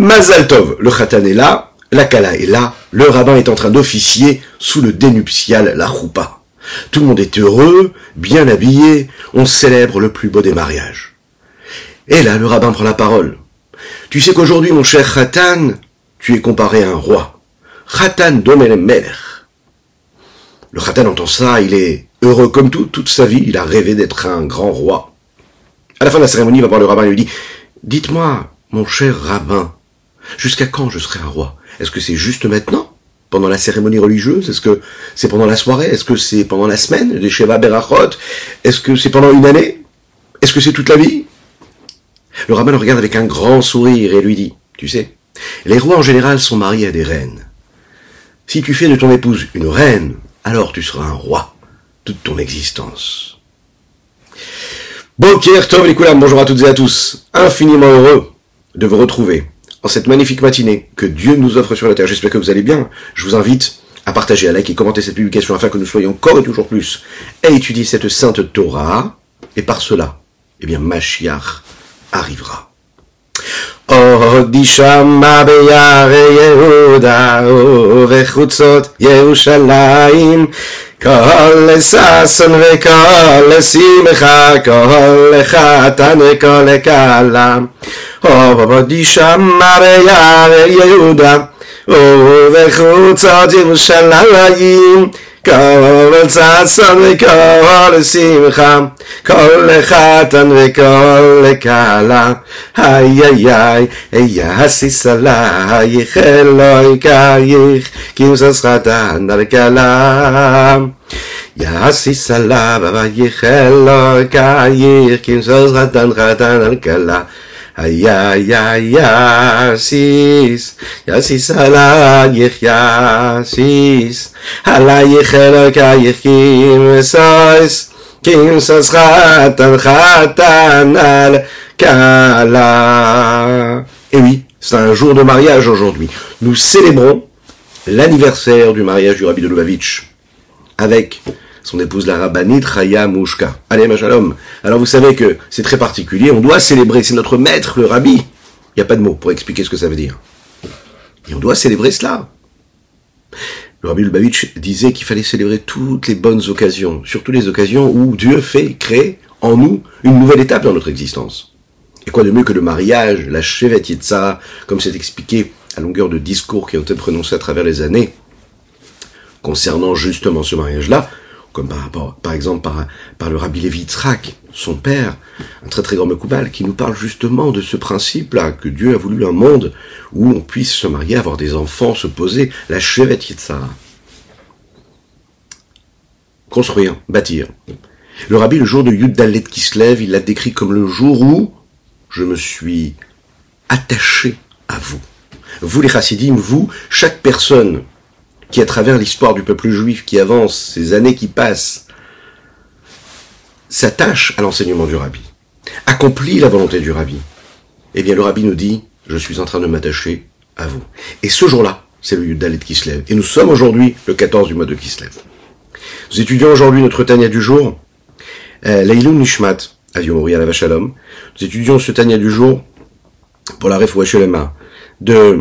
Mazal Tov, le Khatan est là, la Kala est là, le rabbin est en train d'officier sous le dénuptial, la Choupa. Tout le monde est heureux, bien habillé, on célèbre le plus beau des mariages. Et là, le rabbin prend la parole. Tu sais qu'aujourd'hui, mon cher Khatan, tu es comparé à un roi. Khatan Domelech. Le Khatan entend ça, il est heureux comme tout, toute sa vie, il a rêvé d'être un grand roi. À la fin de la cérémonie, il va voir le rabbin et lui dit, dites-moi, mon cher rabbin, jusqu'à quand je serai un roi? Est-ce que c'est juste maintenant? Pendant la cérémonie religieuse? Est-ce que c'est pendant la soirée? Est-ce que c'est pendant la semaine? Des Sheva Berachot? Est-ce que c'est pendant une année? Est-ce que c'est toute la vie? Le rabbin le regarde avec un grand sourire et lui dit, tu sais, les rois en général sont mariés à des reines. Si tu fais de ton épouse une reine, alors tu seras un roi toute ton existence. Bonjour à toutes et à tous. Infiniment heureux de vous retrouver en cette magnifique matinée que Dieu nous offre sur la terre. J'espère que vous allez bien. Je vous invite à partager, à liker commenter cette publication afin que nous soyons encore et toujours plus à étudier cette sainte Torah. Et par cela, eh bien, Mashiach arrivera. כל ששון וכל שמחה, כל חתן וכל כלה. עבדי שמה ביער יהודה, ובחוצות ירושלים. כל צצון וכל שמחה, כל חתן וכל לקהלה. היי היי היי, היי הסיס עלייך, אלוהי קייך, כי הוא זז חתן דרכלה. יעשי סלה, בבייך אלוהי קייך, כי הוא זז חתן חתן דרכלה. Yasis yasis alayich yasis alayich elokayich kim sois kim sos chatan chatan al kala Et oui, c'est un jour de mariage aujourd'hui. Nous célébrons l'anniversaire du mariage du Rabbi de Lubavitch avec son épouse la rabbinite Chaya Mouchka. Allez, ma shalom. Alors vous savez que c'est très particulier, on doit célébrer, c'est notre maître, le rabbi. Il n'y a pas de mots pour expliquer ce que ça veut dire. Et on doit célébrer cela. Le rabbi Lubavitch disait qu'il fallait célébrer toutes les bonnes occasions, surtout les occasions où Dieu fait créer en nous une nouvelle étape dans notre existence. Et quoi de mieux que le mariage, la Shevet Yitzhara, comme c'est expliqué à longueur de discours qui ont été prononcés à travers les années, concernant justement ce mariage-là, comme par, exemple par, le Rabbi Levi son père, un très très grand Mekoubal, qui nous parle justement de ce principe-là, que Dieu a voulu un monde où on puisse se marier, avoir des enfants, se poser, la chevet Yitzhara. Construire, bâtir. Le Rabbi, le jour de Yud Dalet lève, il l'a décrit comme le jour où je me suis attaché à vous. Vous les chassidim, vous, chaque personne qui, à travers l'histoire du peuple juif qui avance, ces années qui passent, s'attache à l'enseignement du rabbi, accomplit la volonté du rabbi, eh bien le rabbi nous dit, je suis en train de m'attacher à vous. Et ce jour-là, c'est le Yudalet qui se lève. Et nous sommes aujourd'hui le 14 du mois de Kislev. Nous étudions aujourd'hui notre Tania du jour, euh, Nishmat, Aviomori à la Vachalom. Nous étudions ce Tania du jour pour la Refouachelema de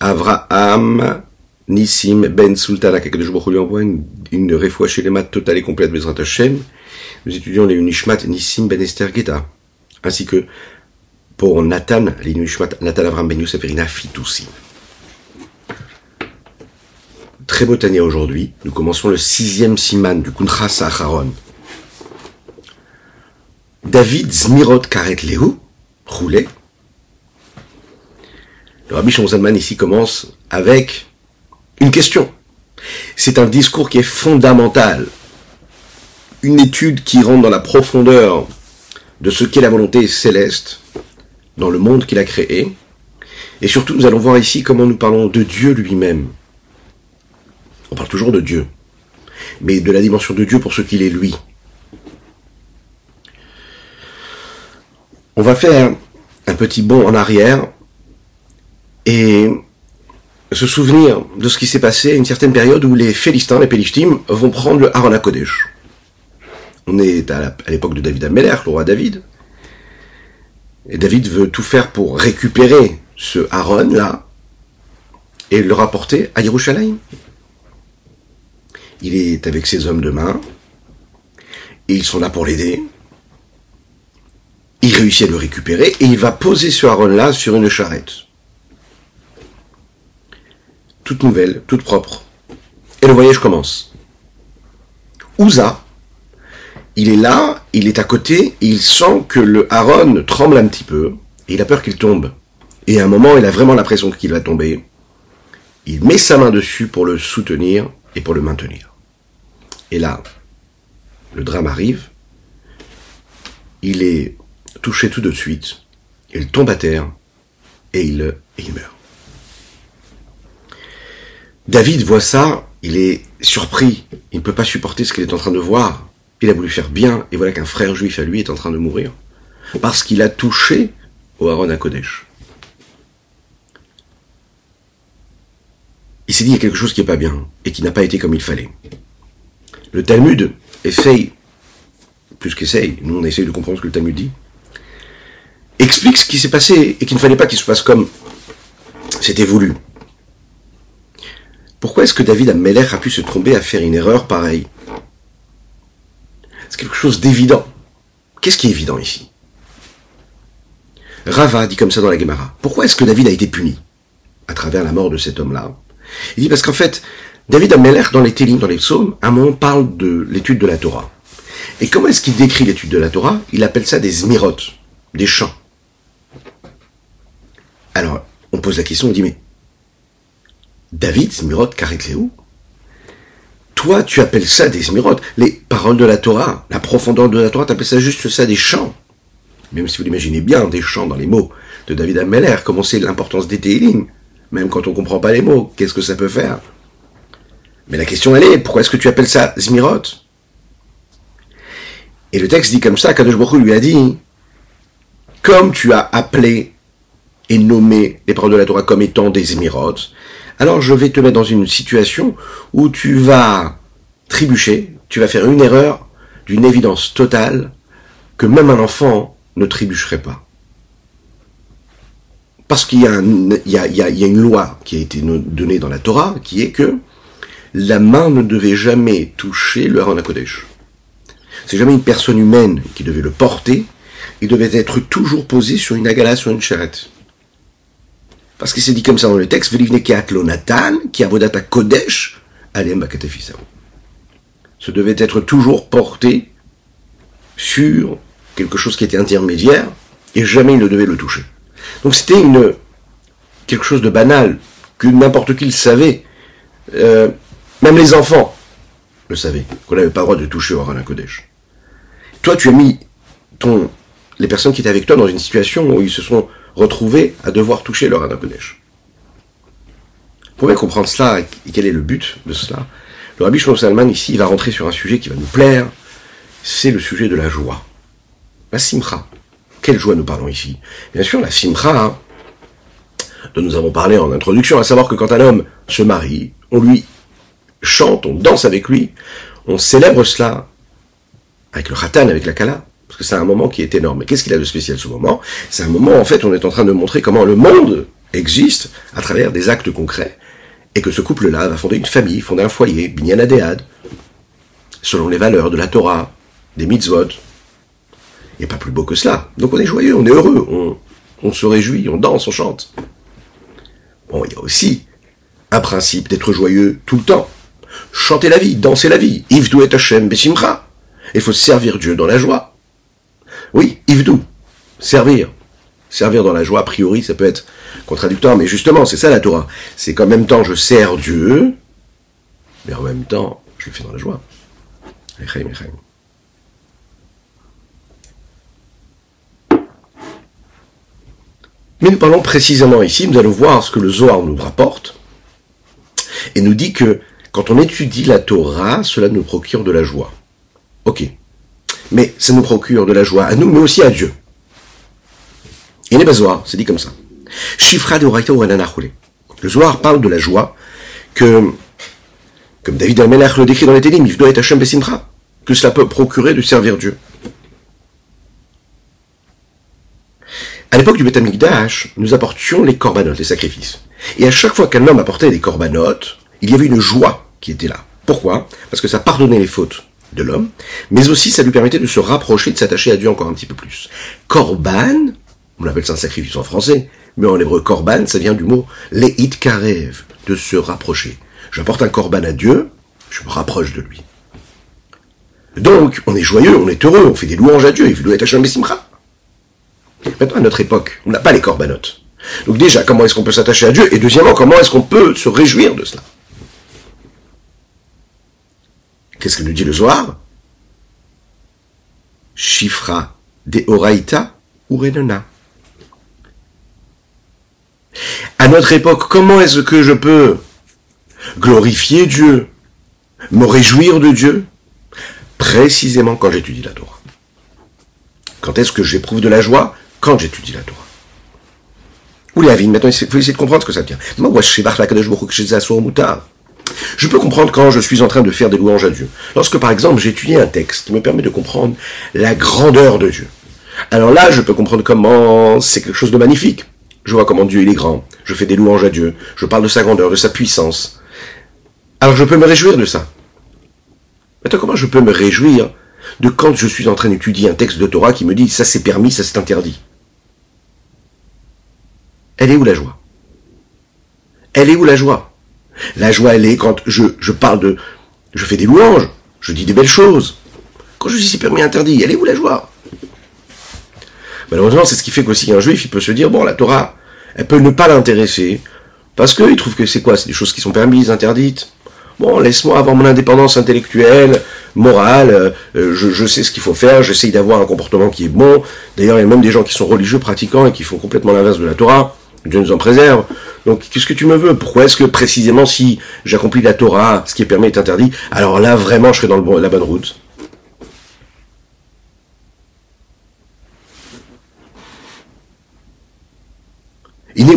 Avraham Nissim Ben Sultan Akadosh Baruch lui envoie une, une chez les maths totale et complète Bezrat Hashem. Nous étudions les Unishmat Nissim Ben Esther Geta, ainsi que pour Nathan, les Unishmat Nathan Avram Ben Yosef Erina Fitoussi. Très beau année aujourd'hui. Nous commençons le sixième siman du Kuntra Saharon. David Zmirot Karet Lehu, roulé. Le Rabbi Shonzalman ici commence avec question. C'est un discours qui est fondamental. Une étude qui rentre dans la profondeur de ce qu'est la volonté céleste dans le monde qu'il a créé. Et surtout, nous allons voir ici comment nous parlons de Dieu lui-même. On parle toujours de Dieu, mais de la dimension de Dieu pour ce qu'il est lui. On va faire un petit bond en arrière et se souvenir de ce qui s'est passé à une certaine période où les Philistins, les Pélishtim, vont prendre le Haron Kodesh. On est à l'époque de David Ameller, le roi David. Et David veut tout faire pour récupérer ce Aaron-là et le rapporter à Yerushalayim. Il est avec ses hommes de main, et ils sont là pour l'aider. Il réussit à le récupérer, et il va poser ce Aaron-là sur une charrette. Toute nouvelle, toute propre. Et le voyage commence. Ouza, il est là, il est à côté, il sent que le Aaron tremble un petit peu, et il a peur qu'il tombe. Et à un moment, il a vraiment l'impression qu'il va tomber. Il met sa main dessus pour le soutenir et pour le maintenir. Et là, le drame arrive. Il est touché tout de suite. Il tombe à terre et il meurt. David voit ça, il est surpris. Il ne peut pas supporter ce qu'il est en train de voir. Il a voulu faire bien, et voilà qu'un frère juif à lui est en train de mourir. Parce qu'il a touché au Aaron à Kodesh. Il s'est dit il y a quelque chose qui n'est pas bien, et qui n'a pas été comme il fallait. Le Talmud essaye, plus qu'essaye, nous on essaye de comprendre ce que le Talmud dit, explique ce qui s'est passé, et qu'il ne fallait pas qu'il se passe comme c'était voulu. Pourquoi est-ce que David Ameller a pu se tromper à faire une erreur pareille C'est quelque chose d'évident. Qu'est-ce qui est évident ici? Rava dit comme ça dans la Gemara. Pourquoi est-ce que David a été puni à travers la mort de cet homme-là? Il dit parce qu'en fait, David Ameller, dans les Télim, dans les psaumes, à un moment parle de l'étude de la Torah. Et comment est-ce qu'il décrit l'étude de la Torah? Il appelle ça des zmirotes, des chants. Alors, on pose la question, on dit, mais David, Zmirot, Karetleu, toi, tu appelles ça des Zmirot. Les paroles de la Torah, la profondeur de la Torah, tu appelles ça juste ça des chants. Même si vous l'imaginez bien, des chants dans les mots de David Ameller, comment c'est l'importance des Télim. Même quand on ne comprend pas les mots, qu'est-ce que ça peut faire? Mais la question, elle est, pourquoi est-ce que tu appelles ça Zmirot Et le texte dit comme ça, Kadosh lui a dit, comme tu as appelé et nommé les paroles de la Torah comme étant des Zmirot, alors je vais te mettre dans une situation où tu vas trébucher, tu vas faire une erreur d'une évidence totale que même un enfant ne trébucherait pas. Parce qu'il y, a une loi qui a été donnée dans la Torah qui est que la main ne devait jamais toucher le Haran Kodesh. C'est jamais une personne humaine qui devait le porter, il devait être toujours posé sur une agala, sur une charrette. Parce qu'il s'est dit comme ça dans le texte, Nathan, qui avodata Kodesh, Ce devait être toujours porté sur quelque chose qui était intermédiaire, et jamais il ne devait le toucher. Donc c'était une quelque chose de banal, que n'importe qui le savait. Euh, même les enfants le savaient, qu'on n'avait pas le droit de toucher au Kodesh. Toi, tu as mis ton, les personnes qui étaient avec toi dans une situation où ils se sont retrouvés à devoir toucher leur Kodesh. Vous pouvez comprendre cela et quel est le but de cela Le Rabbi Shlomo Salman ici va rentrer sur un sujet qui va nous plaire, c'est le sujet de la joie. La simcha. Quelle joie nous parlons ici? Bien sûr, la simcha, hein, dont nous avons parlé en introduction, à savoir que quand un homme se marie, on lui chante, on danse avec lui, on célèbre cela avec le khatan, avec la kala, parce que c'est un moment qui est énorme. Mais qu'est-ce qu'il a de spécial ce moment? C'est un moment, en fait, on est en train de montrer comment le monde existe à travers des actes concrets, et que ce couple-là va fonder une famille, fonder un foyer, binyan adéad, selon les valeurs de la Torah, des mitzvot. Il n'y a pas plus beau que cela. Donc on est joyeux, on est heureux, on, se réjouit, on danse, on chante. Bon, il y a aussi un principe d'être joyeux tout le temps. Chanter la vie, danser la vie. Et Hashem besimcha. Il faut servir Dieu dans la joie. Oui, Ivdou, servir. Servir dans la joie, a priori, ça peut être contradictoire, mais justement, c'est ça la Torah. C'est qu'en même temps, je sers Dieu, mais en même temps, je le fais dans la joie. Mais nous parlons précisément ici, nous allons voir ce que le Zohar nous rapporte, et nous dit que quand on étudie la Torah, cela nous procure de la joie. Ok, mais ça nous procure de la joie à nous, mais aussi à Dieu. Et les Zohar, c'est dit comme ça. De Le Zohar parle de la joie que, comme David Amelach le décrit dans les Télim, Besimcha, que cela peut procurer de servir Dieu. À l'époque du Beth Amikdash, nous apportions les corbanotes, les sacrifices. Et à chaque fois qu'un homme apportait des corbanotes, il y avait une joie qui était là. Pourquoi? Parce que ça pardonnait les fautes de l'homme, mais aussi ça lui permettait de se rapprocher, de s'attacher à Dieu encore un petit peu plus. Korban, on appelle ça un sacrifice en français, mais en hébreu korban, ça vient du mot leit karev, de se rapprocher. J'apporte un korban à Dieu, je me rapproche de lui. Donc, on est joyeux, on est heureux, on fait des louanges à Dieu, il doit être Hachem Bessimcha. Maintenant, à notre époque, on n'a pas les corbanotes. Donc déjà, comment est-ce qu'on peut s'attacher à Dieu? Et deuxièmement, comment est-ce qu'on peut se réjouir de cela? Qu'est-ce que nous dit le Zohar? Shifra de Oraita ou Renona. À notre époque, comment est-ce que je peux glorifier Dieu, me réjouir de Dieu? Précisément quand j'étudie la Torah. Quand est-ce que j'éprouve de la joie? Quand j'étudie la Torah. Ou les maintenant il faut essayer de comprendre ce que ça vient. Moi, je peux comprendre quand je suis en train de faire des louanges à Dieu. Lorsque, par exemple, j'étudie un texte qui me permet de comprendre la grandeur de Dieu. Alors là, je peux comprendre comment c'est quelque chose de magnifique. Je vois comment Dieu il est grand. Je fais des louanges à Dieu. Je parle de sa grandeur, de sa puissance. Alors je peux me réjouir de ça. Maintenant, comment je peux me réjouir de quand je suis en train d'étudier un texte de Torah qui me dit ça c'est permis, ça c'est interdit? Elle est où la joie? Elle est où la joie? La joie, elle est quand je, parle de... Je fais des louanges, je dis des belles choses. Quand je dis c'est permis interdit, elle est où la joie? Malheureusement, c'est ce qui fait qu'aussi un juif, il peut se dire, bon, la Torah, elle peut ne pas l'intéresser, parce qu'il trouve que c'est quoi? C'est des choses qui sont permises, interdites. Bon, laisse-moi avoir mon indépendance intellectuelle, morale, euh, je, je, sais ce qu'il faut faire, j'essaye d'avoir un comportement qui est bon. D'ailleurs, il y a même des gens qui sont religieux, pratiquants, et qui font complètement l'inverse de la Torah. Dieu nous en préserve. Donc, qu'est-ce que tu me veux Pourquoi est-ce que précisément si j'accomplis la Torah, ce qui est permis est interdit, alors là, vraiment, je serai dans la bonne route? Il dit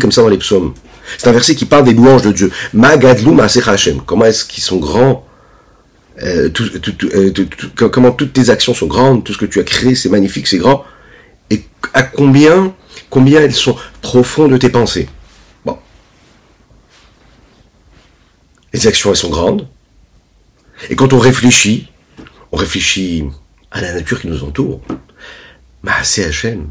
comme ça dans les psaumes. C'est un verset qui parle des louanges de Dieu. Comment est-ce qu'ils sont grands? Euh, euh, Comment toutes tes actions sont grandes, tout ce que tu as créé, c'est magnifique, c'est grand à combien, combien elles sont profondes de tes pensées. Bon. Les actions, elles sont grandes. Et quand on réfléchit, on réfléchit à la nature qui nous entoure. Bah, c'est HM.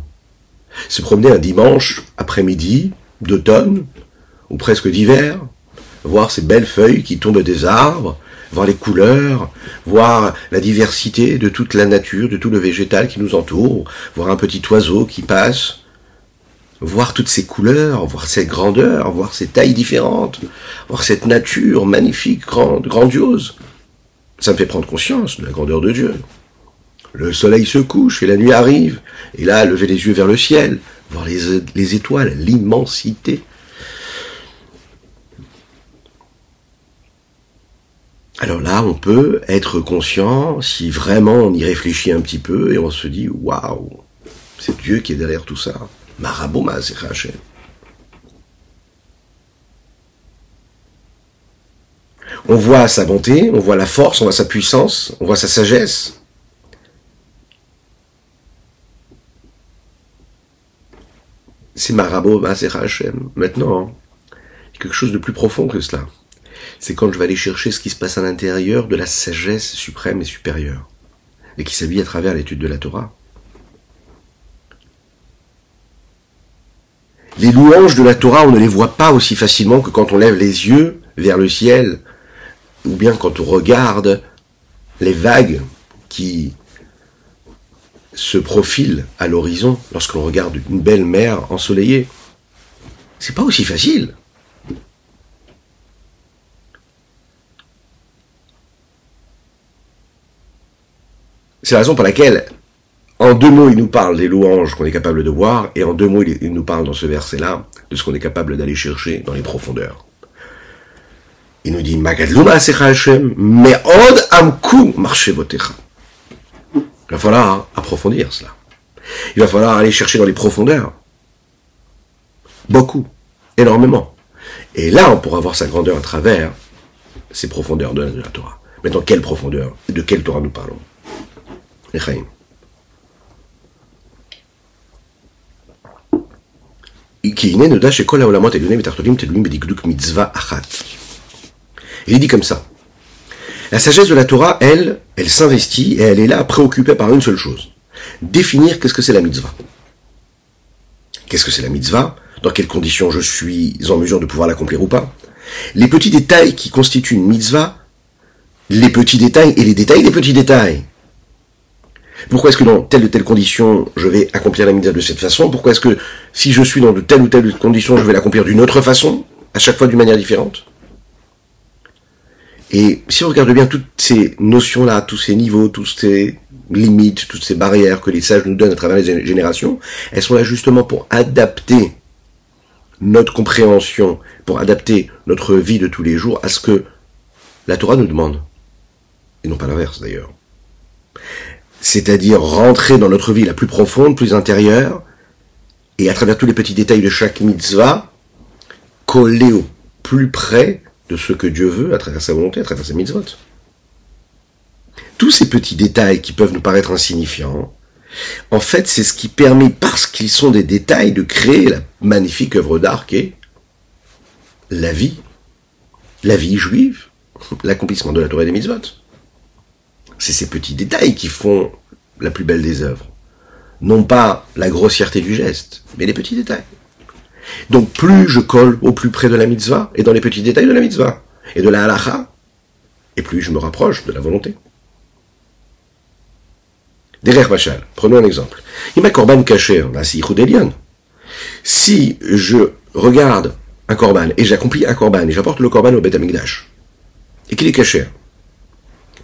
Se promener un dimanche après-midi, d'automne, ou presque d'hiver, voir ces belles feuilles qui tombent des arbres, voir les couleurs, voir la diversité de toute la nature, de tout le végétal qui nous entoure, voir un petit oiseau qui passe, voir toutes ces couleurs, voir cette grandeur, voir ces tailles différentes, voir cette nature magnifique, grande, grandiose. Ça me fait prendre conscience de la grandeur de Dieu. Le soleil se couche et la nuit arrive, et là, lever les yeux vers le ciel, voir les, les étoiles, l'immensité. Alors là, on peut être conscient si vraiment on y réfléchit un petit peu et on se dit waouh, c'est Dieu qui est derrière tout ça. Marabouma, c'est Hachem. On voit sa bonté, on voit la force, on voit sa puissance, on voit sa sagesse. C'est Marabouma, c'est Hachem. Maintenant, il y a quelque chose de plus profond que cela c'est quand je vais aller chercher ce qui se passe à l'intérieur de la sagesse suprême et supérieure, et qui s'habille à travers l'étude de la Torah. Les louanges de la Torah, on ne les voit pas aussi facilement que quand on lève les yeux vers le ciel, ou bien quand on regarde les vagues qui se profilent à l'horizon lorsque l'on regarde une belle mer ensoleillée. C'est pas aussi facile. C'est la raison pour laquelle, en deux mots, il nous parle des louanges qu'on est capable de voir, et en deux mots, il nous parle dans ce verset-là de ce qu'on est capable d'aller chercher dans les profondeurs. Il nous dit, Magadluma Hashem, Me'od Amku Marchevotecha. Il va falloir approfondir cela. Il va falloir aller chercher dans les profondeurs. Beaucoup. Énormément. Et là, on pourra voir sa grandeur à travers ces profondeurs de la Torah. Mais dans quelle profondeur? De quelle Torah nous parlons? לחיים. כי Il dit comme ça. La sagesse de la Torah, elle, elle s'investit et elle est là préoccupée par une seule chose. Définir qu'est-ce que c'est la mitzvah. Qu'est-ce que c'est la mitzvah? Dans quelles conditions je suis en mesure de pouvoir l'accomplir ou pas? Les petits détails qui constituent une mitzvah, les petits détails et les détails des petits détails. Pourquoi est-ce que dans telle ou telle condition, je vais accomplir la mitzvah de cette façon? Pourquoi est-ce que si je suis dans de telle ou telle condition, je vais l'accomplir d'une autre façon À chaque fois d'une manière différente? Et si on regarde bien toutes ces notions-là, tous ces niveaux, toutes ces limites, toutes ces barrières que les sages nous donnent à travers les générations, elles sont là justement pour adapter notre compréhension, pour adapter notre vie de tous les jours à ce que la Torah nous demande. Et non pas l'inverse d'ailleurs c'est-à-dire rentrer dans notre vie la plus profonde, plus intérieure, et à travers tous les petits détails de chaque mitzvah, coller au plus près de ce que Dieu veut à travers sa volonté, à travers sa mitzvot. Tous ces petits détails qui peuvent nous paraître insignifiants, en fait, c'est ce qui permet, parce qu'ils sont des détails, de créer la magnifique œuvre d'art qu'est la vie, la vie juive, l'accomplissement de la Torah des mitzvot. C'est ces petits détails qui font la plus belle des œuvres. Non pas la grossièreté du geste, mais les petits détails. Donc plus je colle au plus près de la mitzvah, et dans les petits détails de la mitzvah, et de la halacha, et plus je me rapproche de la volonté. Derrière Machal, prenons un exemple. Il m'a korban caché, Si je regarde un korban, et j'accomplis un korban, et j'apporte le korban au Beth et qu'il est caché,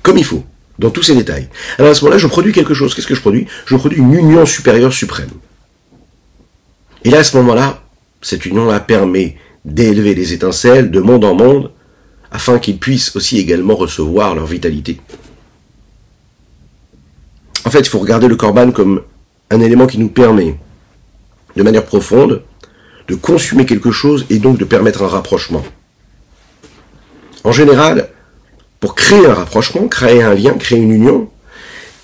comme il faut, dans tous ces détails. Alors à ce moment-là, je produis quelque chose. Qu'est-ce que je produis? Je produis une union supérieure suprême. Et là, à ce moment-là, cette union-là permet d'élever les étincelles de monde en monde, afin qu'ils puissent aussi également recevoir leur vitalité. En fait, il faut regarder le korban comme un élément qui nous permet, de manière profonde, de consommer quelque chose et donc de permettre un rapprochement. En général, pour créer un rapprochement, créer un lien, créer une union,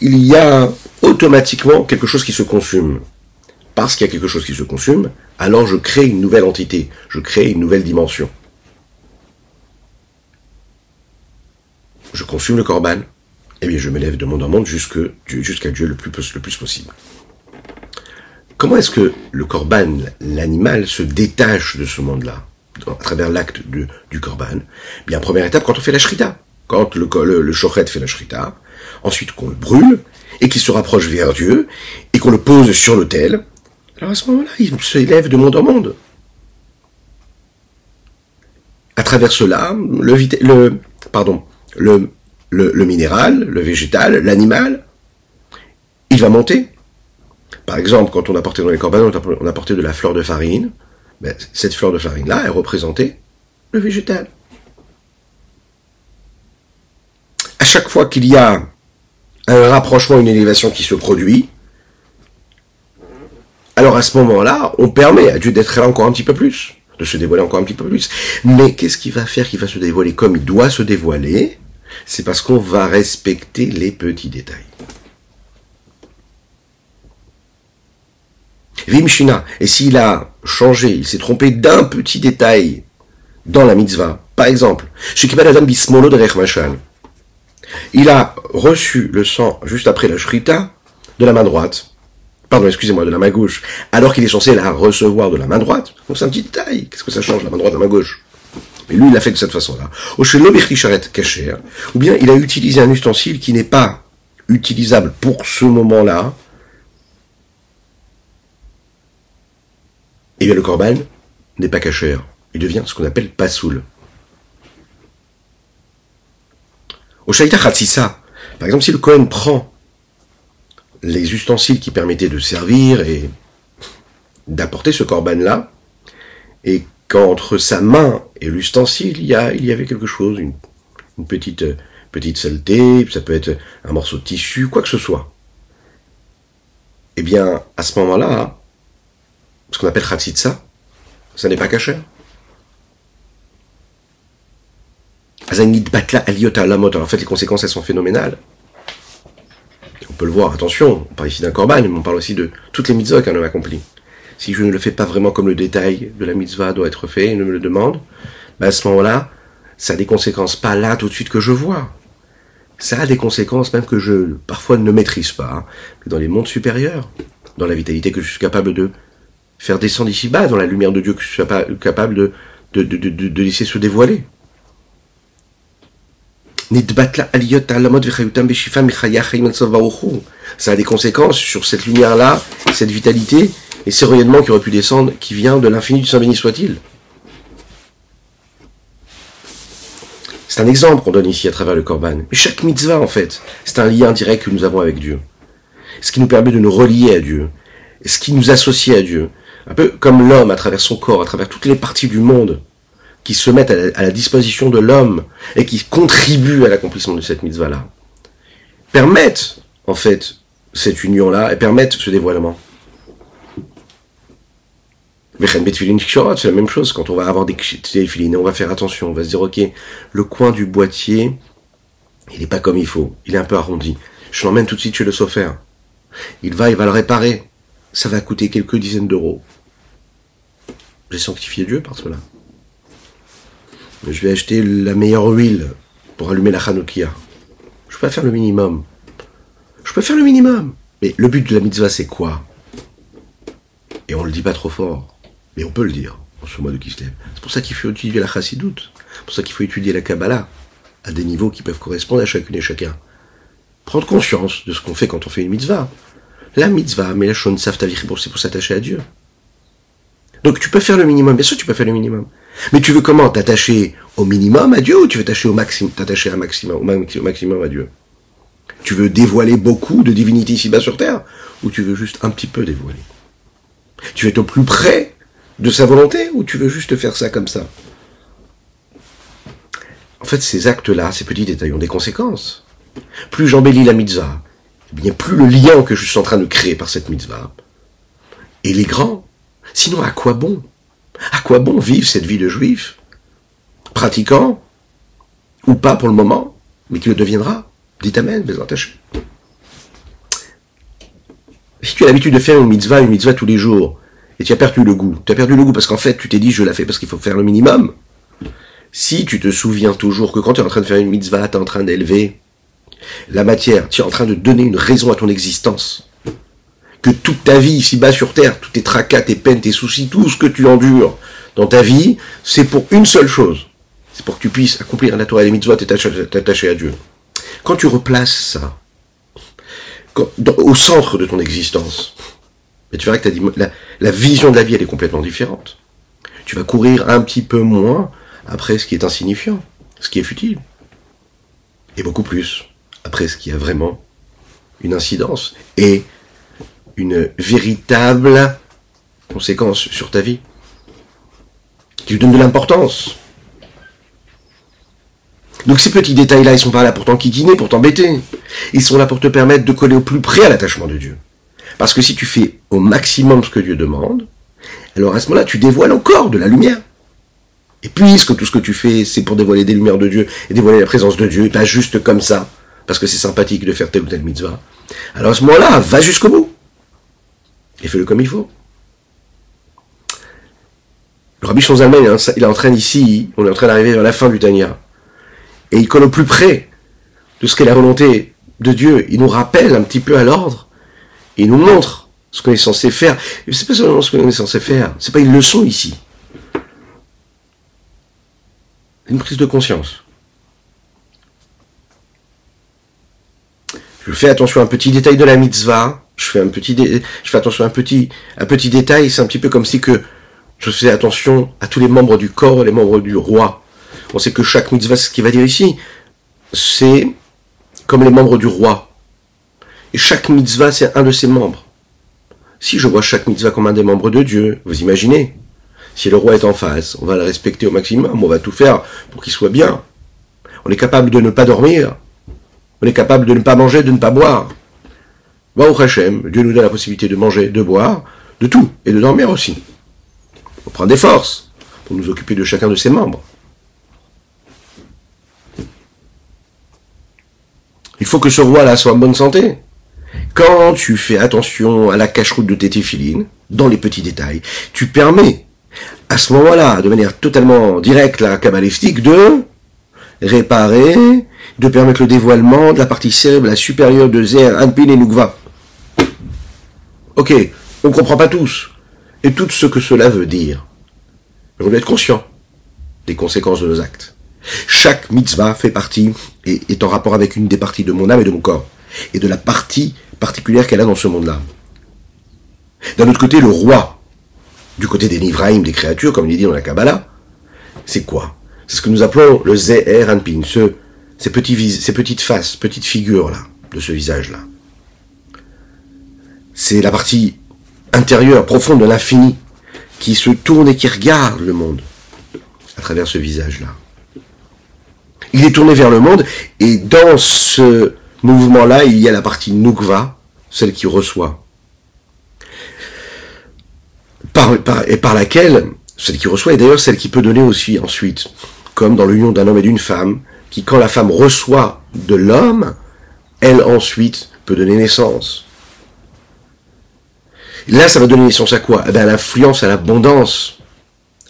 il y a automatiquement quelque chose qui se consume. Parce qu'il y a quelque chose qui se consume, alors je crée une nouvelle entité, je crée une nouvelle dimension. Je consume le corban, et eh bien je m'élève de monde en monde jusqu'à Dieu le plus, le plus possible. Comment est-ce que le corban, l'animal, se détache de ce monde-là à travers l'acte du corban Bien, première étape, quand on fait la shrita quand le, le, fait la shrita, ensuite qu'on le brûle, et qu'il se rapproche vers Dieu, et qu'on le pose sur l'autel, alors à ce moment-là, il s'élève de monde en monde. À travers cela, le, le, le, minéral, le végétal, l'animal, il va monter. Par exemple, quand on a porté dans les corbanes, on a porté de la fleur de farine, ben, cette fleur de farine-là, elle représentait le végétal. à chaque fois qu'il y a un rapprochement, une élévation qui se produit, alors à ce moment-là, on permet à Dieu d'être là encore un petit peu plus, de se dévoiler encore un petit peu plus. Mais qu'est-ce qui va faire? Qu'il va se dévoiler comme il doit se dévoiler C'est parce qu'on va respecter les petits détails. Vimshina, et s'il a changé, il s'est trompé d'un petit détail dans la mitzvah, par exemple, Adam Bismolo de il a reçu le sang juste après la shrita de la main droite. Pardon, excusez-moi, de la main gauche. Alors qu'il est censé la recevoir de la main droite. Donc c'est un petit détail. Qu'est-ce que ça change, la main droite, la main gauche? Mais lui, il l'a fait de cette façon-là. Ou bien il a utilisé un ustensile qui n'est pas utilisable pour ce moment-là. Et bien le corban n'est pas caché. Il devient ce qu'on appelle pasoul. Au Shaita Khatsissa, par exemple, si le Kohen prend les ustensiles qui permettaient de servir et d'apporter ce corban-là, et qu'entre sa main et l'ustensile, il y, il y avait quelque chose, une, petite, petite saleté, ça peut être un morceau de tissu, quoi que ce soit. Eh bien, à ce moment-là, ce qu'on appelle Khatsitsa, ça n'est pas caché. En fait, les conséquences, elles sont phénoménales. On peut le voir, attention, on parle ici d'un corban, mais on parle aussi de toutes les mitzvot qu'un homme accomplit. si je ne le fais pas vraiment comme le détail de la mitzvah doit être fait, il me le demande, ben à ce moment-là, ça a des conséquences pas là tout de suite que je vois. Ça a des conséquences même que je parfois ne maîtrise pas, hein, mais dans les mondes supérieurs, dans la vitalité que je suis capable de faire descendre ici bas, dans la lumière de Dieu que je suis capable de laisser se dévoiler. Ça a des conséquences sur cette lumière-là, cette vitalité et ces rayonnements qui auraient pu descendre, qui vient de l'infini du Saint béni soit-il. C'est un exemple qu'on donne ici à travers le Korban. Mais chaque mitzvah, en fait, c'est un lien direct que nous avons avec Dieu. Ce qui nous permet de nous relier à Dieu. Ce qui nous associe à Dieu. Un peu comme l'homme à travers son corps, à travers toutes les parties du monde qui se mettent à la, disposition de l'homme et qui contribuent à l'accomplissement de cette mitzvah-là, permettent, en fait, cette union-là et permettent ce dévoilement. C'est la même chose quand on va avoir des filines, on va faire attention, on va se dire ok, le coin du boîtier, il n'est pas comme il faut, il est un peu arrondi. Je l'emmène tout de suite chez le sophère. Il va, il va le réparer. Ça va coûter quelques dizaines d'euros. J'ai sanctifié Dieu par cela. Je vais acheter la meilleure huile pour allumer la Hanoukia. Je peux faire le minimum. Je peux faire le minimum. Mais le but de la mitzvah, c'est quoi? Et on le dit pas trop fort. Mais on peut le dire en ce mois de Kislev. C'est pour ça qu'il faut étudier la chassidoute. C'est pour ça qu'il faut étudier la Kabbalah à des niveaux qui peuvent correspondre à chacune et chacun. Prendre conscience de ce qu'on fait quand on fait une mitzvah. La mitzvah, mais la shon c'est pour s'attacher à Dieu. Donc tu peux faire le minimum, bien sûr tu peux faire le minimum. Mais tu veux comment T'attacher au minimum à Dieu ou tu veux t'attacher au maximum, t'attacher au maximum à Dieu? Tu veux dévoiler beaucoup de divinité ici-bas sur terre ou tu veux juste un petit peu dévoiler? Tu veux être au plus près de sa volonté ou tu veux juste faire ça comme ça? En fait, ces actes-là, ces petits détails ont des conséquences. Plus j'embellis la mitzvah, eh bien plus le lien que je suis en train de créer par cette mitzvah, il est grand. Sinon, à quoi bon? À quoi bon vivre cette vie de juif? Pratiquant, ou pas pour le moment, mais qui le deviendra Dites Amen, mes attachés. Si tu as l'habitude de faire une mitzvah, une mitzvah tous les jours, et tu as perdu le goût. Tu as perdu le goût parce qu'en fait, tu t'es dit, je la fais parce qu'il faut faire le minimum. Si tu te souviens toujours que quand tu es en train de faire une mitzvah, tu es en train d'élever la matière, tu es en train de donner une raison à ton existence. Que toute ta vie ici-bas sur terre, tous tes tracas, tes peines, tes soucis, tout ce que tu endures dans ta vie, c'est pour une seule chose. C'est pour que tu puisses accomplir la Torah et les mitzvahs, t'attacher à Dieu. Quand tu replaces ça au centre de ton existence, tu verras que la, la vision de la vie, elle est complètement différente. Tu vas courir un petit peu moins après ce qui est insignifiant, ce qui est futile. Et beaucoup plus après ce qui a vraiment une incidence et une véritable conséquence sur ta vie. Qui lui donne de l'importance. Donc ces petits détails-là, ils sont pas là pour t'enquiquiner, pour t'embêter. Ils sont là pour te permettre de coller au plus près à l'attachement de Dieu. Parce que si tu fais au maximum ce que Dieu demande, alors à ce moment-là, tu dévoiles encore de la lumière. Et puisque tout ce que tu fais, c'est pour dévoiler des lumières de Dieu et dévoiler la présence de Dieu, et pas juste comme ça, parce que c'est sympathique de faire tel ou tel mitzvah, alors à ce moment-là, va jusqu'au bout. Et fais-le comme il faut. Le Rabbi Shonzalman, il est en train ici, on est en train d'arriver vers la fin du Tanya. Et il colle au plus près de ce qu'est la volonté de Dieu. Il nous rappelle un petit peu à l'ordre il nous montre ce qu'on est censé faire. C'est pas seulement ce qu'on est censé faire, c'est pas une leçon ici. Une prise de conscience. Je fais attention à un petit détail de la mitzvah. Je fais attention à un petit, détail. C'est un petit peu comme si je faisais attention à tous les membres du corps les membres du roi. On sait que chaque mitzvah, ce qu'il va dire ici, c'est comme les membres du roi. Et chaque mitzvah, c'est un de ses membres. Si je vois chaque mitzvah comme un des membres de Dieu, vous imaginez Si le roi est en face, on va le respecter au maximum, on va tout faire pour qu'il soit bien. On est capable de ne pas dormir. On est capable de ne pas manger, de ne pas boire. Baruch Hashem, Dieu nous donne la possibilité de manger, de boire, de tout, et de dormir aussi. On prend des forces pour nous occuper de chacun de ses membres. Il faut que ce roi-là soit en bonne santé. Quand tu fais attention à la cache-route de tes dans les petits détails, tu permets à ce moment-là, de manière totalement directe, la kabbalistique, de réparer, de permettre le dévoilement de la partie cérébrale supérieure de Zer, Anpin et Nukva. Ok, on ne comprend pas tous, et tout ce que cela veut dire. Mais on doit être conscient des conséquences de nos actes. Chaque mitzvah fait partie et est en rapport avec une des parties de mon âme et de mon corps, et de la partie particulière qu'elle a dans ce monde-là. D'un autre côté, le roi, du côté des Nivraïm, des créatures, comme il est dit dans la Kabbalah, c'est quoi? C'est ce que nous appelons le Zeher Anpin, ce, ces, petits, ces petites faces, petites figures-là, de ce visage-là. C'est la partie intérieure, profonde de l'infini, qui se tourne et qui regarde le monde à travers ce visage-là. Il est tourné vers le monde, et dans ce mouvement-là, il y a la partie Nukva, celle qui reçoit. Et par laquelle, celle qui reçoit, et d'ailleurs celle qui peut donner aussi ensuite, comme dans l'union d'un homme et d'une femme, qui quand la femme reçoit de l'homme, elle ensuite peut donner naissance. Là, ça va donner naissance à quoi? Eh bien, À l'influence, à l'abondance,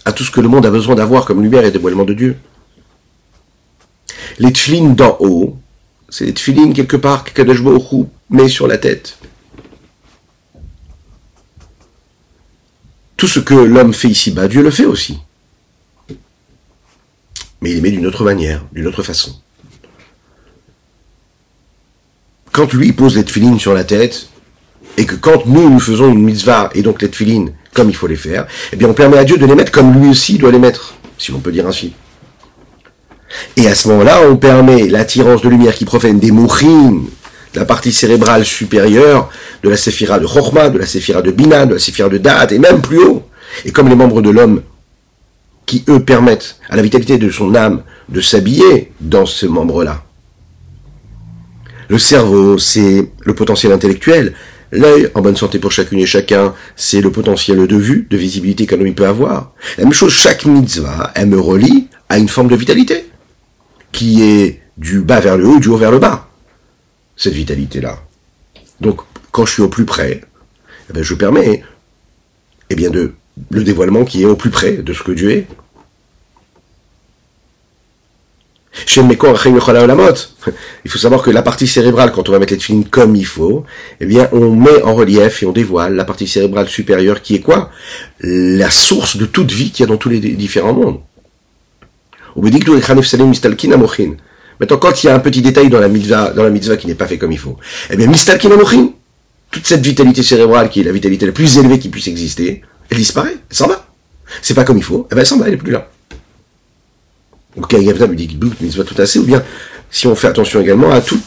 à tout ce que le monde a besoin d'avoir comme lumière et dévoilement de Dieu. Les tfilines d'en haut, c'est les tfilines quelque part que Kadosh met sur la tête. Tout ce que l'homme fait ici-bas, Dieu le fait aussi. Mais il les met d'une autre manière, d'une autre façon. Quand lui pose les tfilines sur la tête, et que quand nous, nous faisons une mitzvah, et donc les tfilines, comme il faut les faire, eh bien on permet à Dieu de les mettre comme lui aussi doit les mettre, si l'on peut dire ainsi. Et à ce moment-là, on permet l'attirance de lumière qui provient des mouchines, de la partie cérébrale supérieure, de la séphira de Chorma, de la séphira de Bina, de la séphira de Da'at, et même plus haut. Et comme les membres de l'homme, qui eux permettent à la vitalité de son âme de s'habiller dans ce membre-là. Le cerveau, c'est le potentiel intellectuel, L'œil, en bonne santé pour chacune et chacun, c'est le potentiel de vue, de visibilité qu'un homme peut avoir. La même chose, chaque mitzvah, elle me relie à une forme de vitalité, qui est du bas vers le haut, du haut vers le bas. Cette vitalité-là. Donc, quand je suis au plus près, eh ben, je permets eh bien, de, le dévoilement qui est au plus près de ce que Dieu est. Il faut savoir que la partie cérébrale, quand on va mettre les films comme il faut, eh bien, on met en relief et on dévoile la partie cérébrale supérieure qui est quoi? La source de toute vie qu'il y a dans tous les différents mondes. Maintenant, quand il y a un petit détail dans la mitzvah, dans la mitzvah qui n'est pas fait comme il faut, eh bien, mistalkin toute cette vitalité cérébrale qui est la vitalité la plus élevée qui puisse exister, elle disparaît, elle s'en va. C'est pas comme il faut, eh bien, elle s'en va, elle est plus là. Donc il y a dit mitzvah tout assez, ou bien si on fait attention également à tout,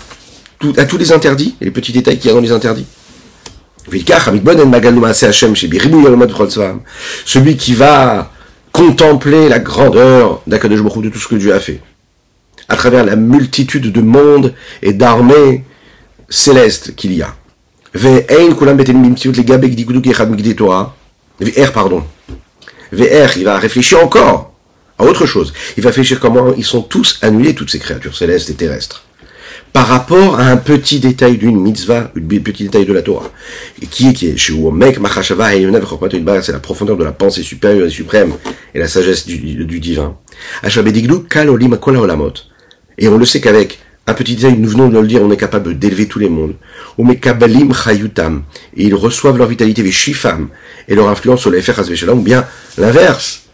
à tous les interdits, et les petits détails qu'il y a dans les interdits. Celui qui va contempler la grandeur de tout ce que Dieu a fait, à travers la multitude de mondes et d'armées célestes qu'il y a. VR, pardon. VR, il va réfléchir encore à autre chose. Il va réfléchir comment ils sont tous annulés, toutes ces créatures célestes et terrestres. Par rapport à un petit détail d'une mitzvah, un petit détail de la Torah. Qui est, qui est, c'est la profondeur de la pensée supérieure et suprême et la sagesse du, du divin. Et on le sait qu'avec un petit détail, nous venons de le dire, on est capable d'élever tous les mondes. Et ils reçoivent leur vitalité, shifam, et leur influence sur les ou bien l'inverse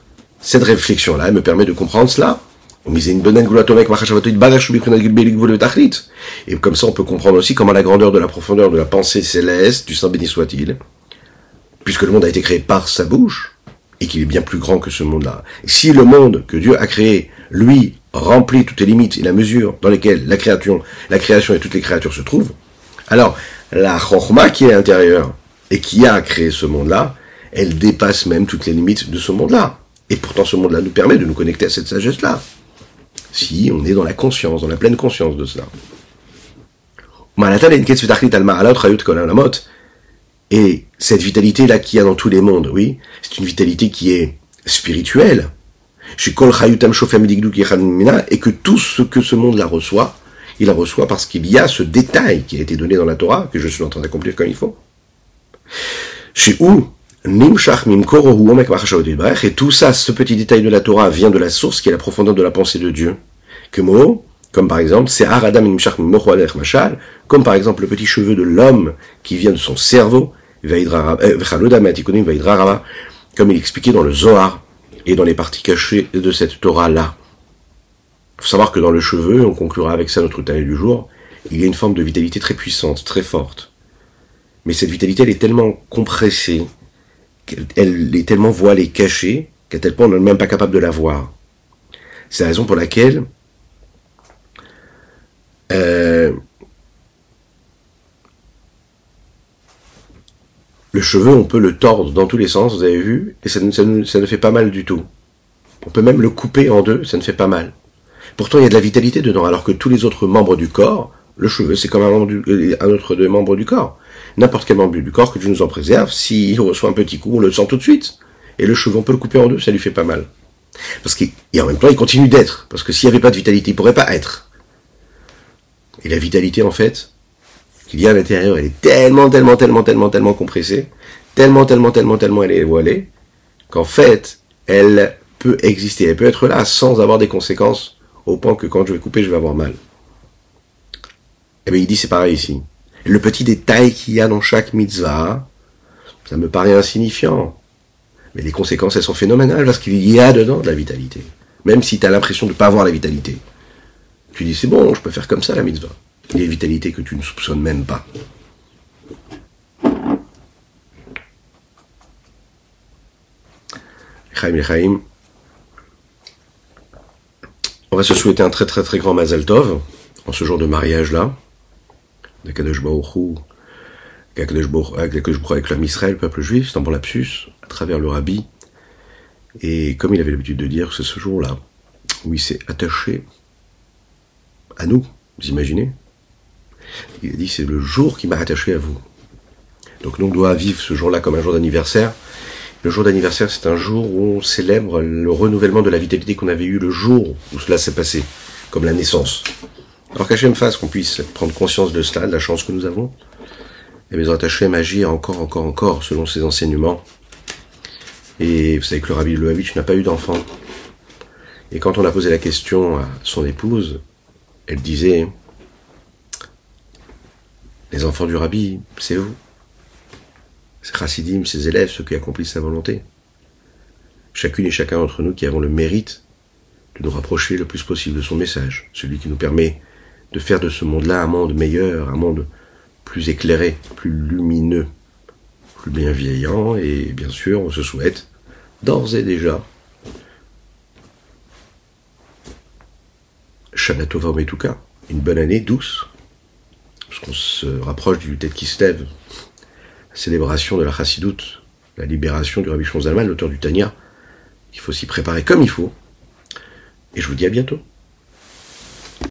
cette réflexion-là, elle me permet de comprendre cela. Et comme ça, on peut comprendre aussi comment la grandeur de la profondeur de la pensée céleste, du Saint béni soit-il, puisque le monde a été créé par sa bouche, et qu'il est bien plus grand que ce monde-là. Si le monde que Dieu a créé, lui, remplit toutes les limites et la mesure dans lesquelles la création, la création et toutes les créatures se trouvent, alors la chorma qui est à l'intérieur et qui a créé ce monde-là, elle dépasse même toutes les limites de ce monde-là. Et pourtant, ce monde-là nous permet de nous connecter à cette sagesse-là. Si on est dans la conscience, dans la pleine conscience de cela. Et cette vitalité-là qu'il y a dans tous les mondes, oui, c'est une vitalité qui est spirituelle. Et que tout ce que ce monde-là reçoit, il la reçoit parce qu'il y a ce détail qui a été donné dans la Torah, que je suis en train d'accomplir comme il faut. Chez où Nimshach Mimkorohu Omek et tout ça, ce petit détail de la Torah vient de la source qui est la profondeur de la pensée de Dieu. Que mot, comme par exemple, c'est Aradam Nimshach Mashal, comme par exemple le petit cheveu de l'homme qui vient de son cerveau, euh, comme il expliquait dans le Zohar et dans les parties cachées de cette Torah-là. Il faut savoir que dans le cheveu, on conclura avec ça notre taille du jour, il y a une forme de vitalité très puissante, très forte. Mais cette vitalité, elle est tellement compressée, elle est tellement voilée, cachée, qu'à tel point on n'est même pas capable de la voir. C'est la raison pour laquelle euh, le cheveu, on peut le tordre dans tous les sens, vous avez vu, et ça ne, fait pas mal du tout. On peut même le couper en deux, ça ne fait pas mal. Pourtant, il y a de la vitalité dedans, alors que tous les autres membres du corps, le cheveu, c'est comme un, membre euh, un autre des membres du corps. N'importe quel membre du corps que Dieu nous en préserve, s'il reçoit un petit coup, on le sent tout de suite. Et le cheveu, on peut le couper en deux, ça lui fait pas mal. Parce qu'il, et en même temps, il continue d'être. Parce que s'il n'y avait pas de vitalité, il pourrait pas être. Et la vitalité, en fait, qu'il y a à l'intérieur, elle est tellement, tellement, tellement, tellement, tellement compressée, tellement, tellement, tellement, tellement elle est voilée, qu'en fait, elle peut exister, elle peut être là sans avoir des conséquences, au point que quand je vais couper, je vais avoir mal. Eh bien, il dit c'est pareil ici. Le petit détail qu'il y a dans chaque mitzvah, ça me paraît insignifiant. Mais les conséquences, elles sont phénoménales parce qu'il y a dedans de la vitalité. Même si tu as l'impression de ne pas avoir la vitalité. Tu dis c'est bon, je peux faire comme ça la mitzvah. Il y a une vitalité que tu ne soupçonnes même pas. On va se souhaiter un très très très grand Mazal Tov en ce jour de mariage là. D'Akadosh Baruch Hu, qu'Akadosh Baruch- qu'Akadosh Baruch Hu avec l'âme Israël, le peuple juif, c'est un bon lapsus, à travers le rabbi. Et comme il avait l'habitude de dire, c'est ce jour-là où il s'est attaché à nous, vous imaginez Il a dit c'est le jour qui m'a attaché à vous. Donc nous on doit vivre ce jour-là comme un jour d'anniversaire. Le jour d'anniversaire, c'est un jour où on célèbre le renouvellement de la vitalité qu'on avait eu le jour où cela s'est passé, comme la naissance. Alors qu'Hachem fasse qu'on puisse prendre conscience de cela, de la chance que nous avons, et mes Hachem agir encore, encore, encore selon ses enseignements. Et vous savez que le Rabbi Lubavitch n'a pas eu d'enfant. Et quand on a posé la question à son épouse, elle disait Les enfants du Rabbi, c'est vous. C'est Chassidim, ses élèves, ceux qui accomplissent sa volonté. Chacune et chacun d'entre nous qui avons le mérite de nous rapprocher le plus possible de son message, celui qui nous permet de faire de ce monde-là un monde meilleur, un monde plus éclairé, plus lumineux, plus bienveillant, et bien sûr, on se souhaite d'ores et déjà Shana Tova Umetuka, une bonne année douce, parce qu'on se rapproche du Tête qui se lève, célébration de la Chassidoute, la libération du Rabbi Zalman, l'auteur du Tanya. Il faut s'y préparer comme il faut. Et je vous dis à bientôt.